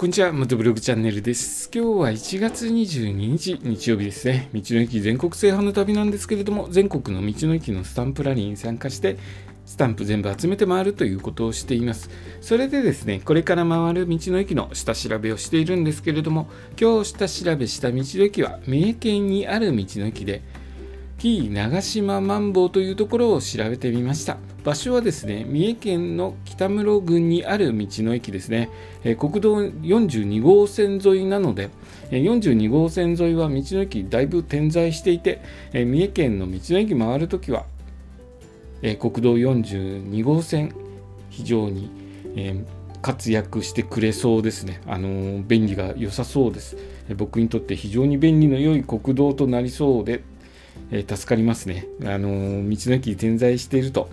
こんにちは、元ブログチャンネルです。今日は1月22日、日曜日ですね。道の駅全国制覇の旅なんですけれども、全国の道の駅のスタンプラリーに参加して、スタンプ全部集めて回るということをしています。それでですね、これから回る道の駅の下調べをしているんですけれども、今日下調べした道の駅は、三重県にある道の駅で、紀伊長島マンボウというところを調べてみました。場所はですね三重県の北室郡にある道の駅ですね、え国道42号線沿いなのでえ42号線沿いは道の駅だいぶ点在していて、え三重県の道の駅回るときは、え国道42号線非常に、えー活躍してくれそうですね、あのー便利が良さそうです、僕にとって非常に便利の良い国道となりそうでえー助かりますね。あのー道の駅に点在していると、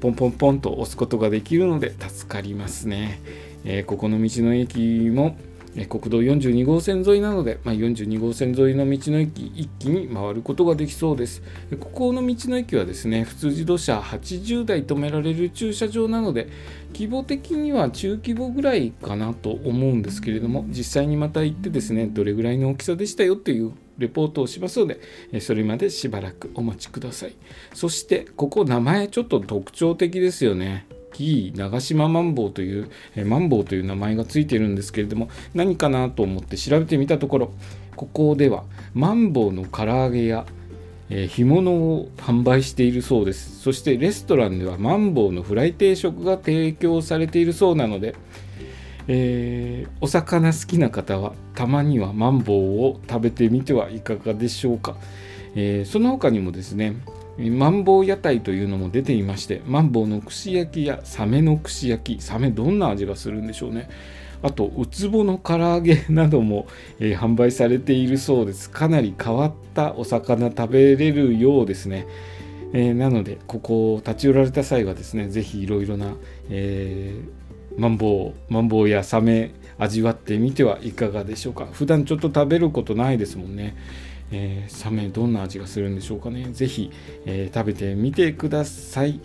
ポンポンポンと押すことができるので助かりますね。えーここの道の駅も、えー国道42号線沿いなので、まあ、42号線沿いの道の駅一気に回ることができそうです。でここの道の駅はですね、普通自動車80台止められる駐車場なので、規模的には中規模ぐらいかなと思うんですけれども、実際にまた行ってですね、どれぐらいの大きさでしたよっていうレポートをしますので、それまでしばらくお待ちください。そして、ここ名前ちょっと特徴的ですよね。紀伊長島マンボウという、えマンボウという名前がついているんですけれども、何かなと思って調べてみたところ、ここではマンボウの唐揚げや、え干物を販売しているそうです。そしてレストランではマンボウのフライ定食が提供されているそうなので、えーお魚好きな方はたまにはマンボウを食べてみてはいかがでしょうか、えーその他にもですねマンボウ屋台というのも出ていましてマンボウの串焼きやサメの串焼きサメどんな味がするんでしょうね。あとウツボの唐揚げなども、えー販売されているそうです。かなり変わったお魚食べれるようですね。えーなのでここを立ち寄られた際はですねぜひいろいろな、えーマンボウマンボウやサメ味わってみてはいかがでしょうか。普段ちょっと食べることないですもんね、えーサメどんな味がするんでしょうかね。ぜひ、えー食べてみてください。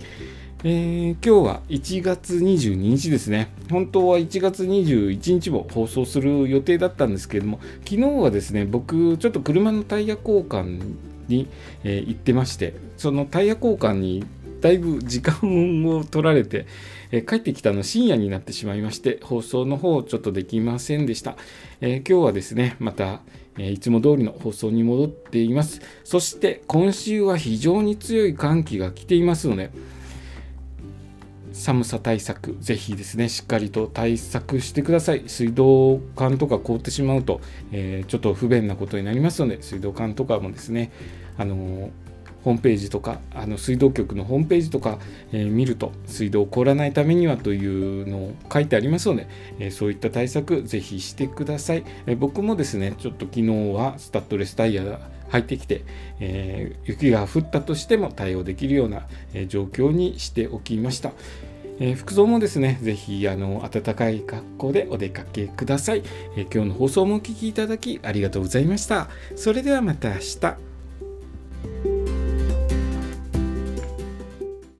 えー今日は1月22日ですね。本当は1月21日も放送する予定だったんですけれども、昨日はですね、僕、ちょっと車のタイヤ交換に、えー行ってまして、そのタイヤ交換にだいぶ時間を取られて、え帰ってきたの深夜になってしまいまして、放送の方ちょっとできませんでした。えー今日はですね、また、えーいつも通りの放送に戻っています。そして今週は非常に強い寒気が来ていますので、寒さ対策、ぜひですね、しっかりと対策してください。水道管とか凍ってしまうと、えーちょっと不便なことになりますので、水道管とかもですね、あのーホームページとか、あの水道局のホームページとか、えー見ると、水道を凍らないためにはというのを書いてありますので、えーそういった対策、ぜひしてください。えー僕もですね、ちょっと昨日はスタッドレスタイヤが入ってきて、えー雪が降ったとしても対応できるような、えー状況にしておきました。えー服装もですね、ぜひあの暖かい格好でお出かけください、えー今日の放送もお聞きいただきありがとうございました。それではまた明日。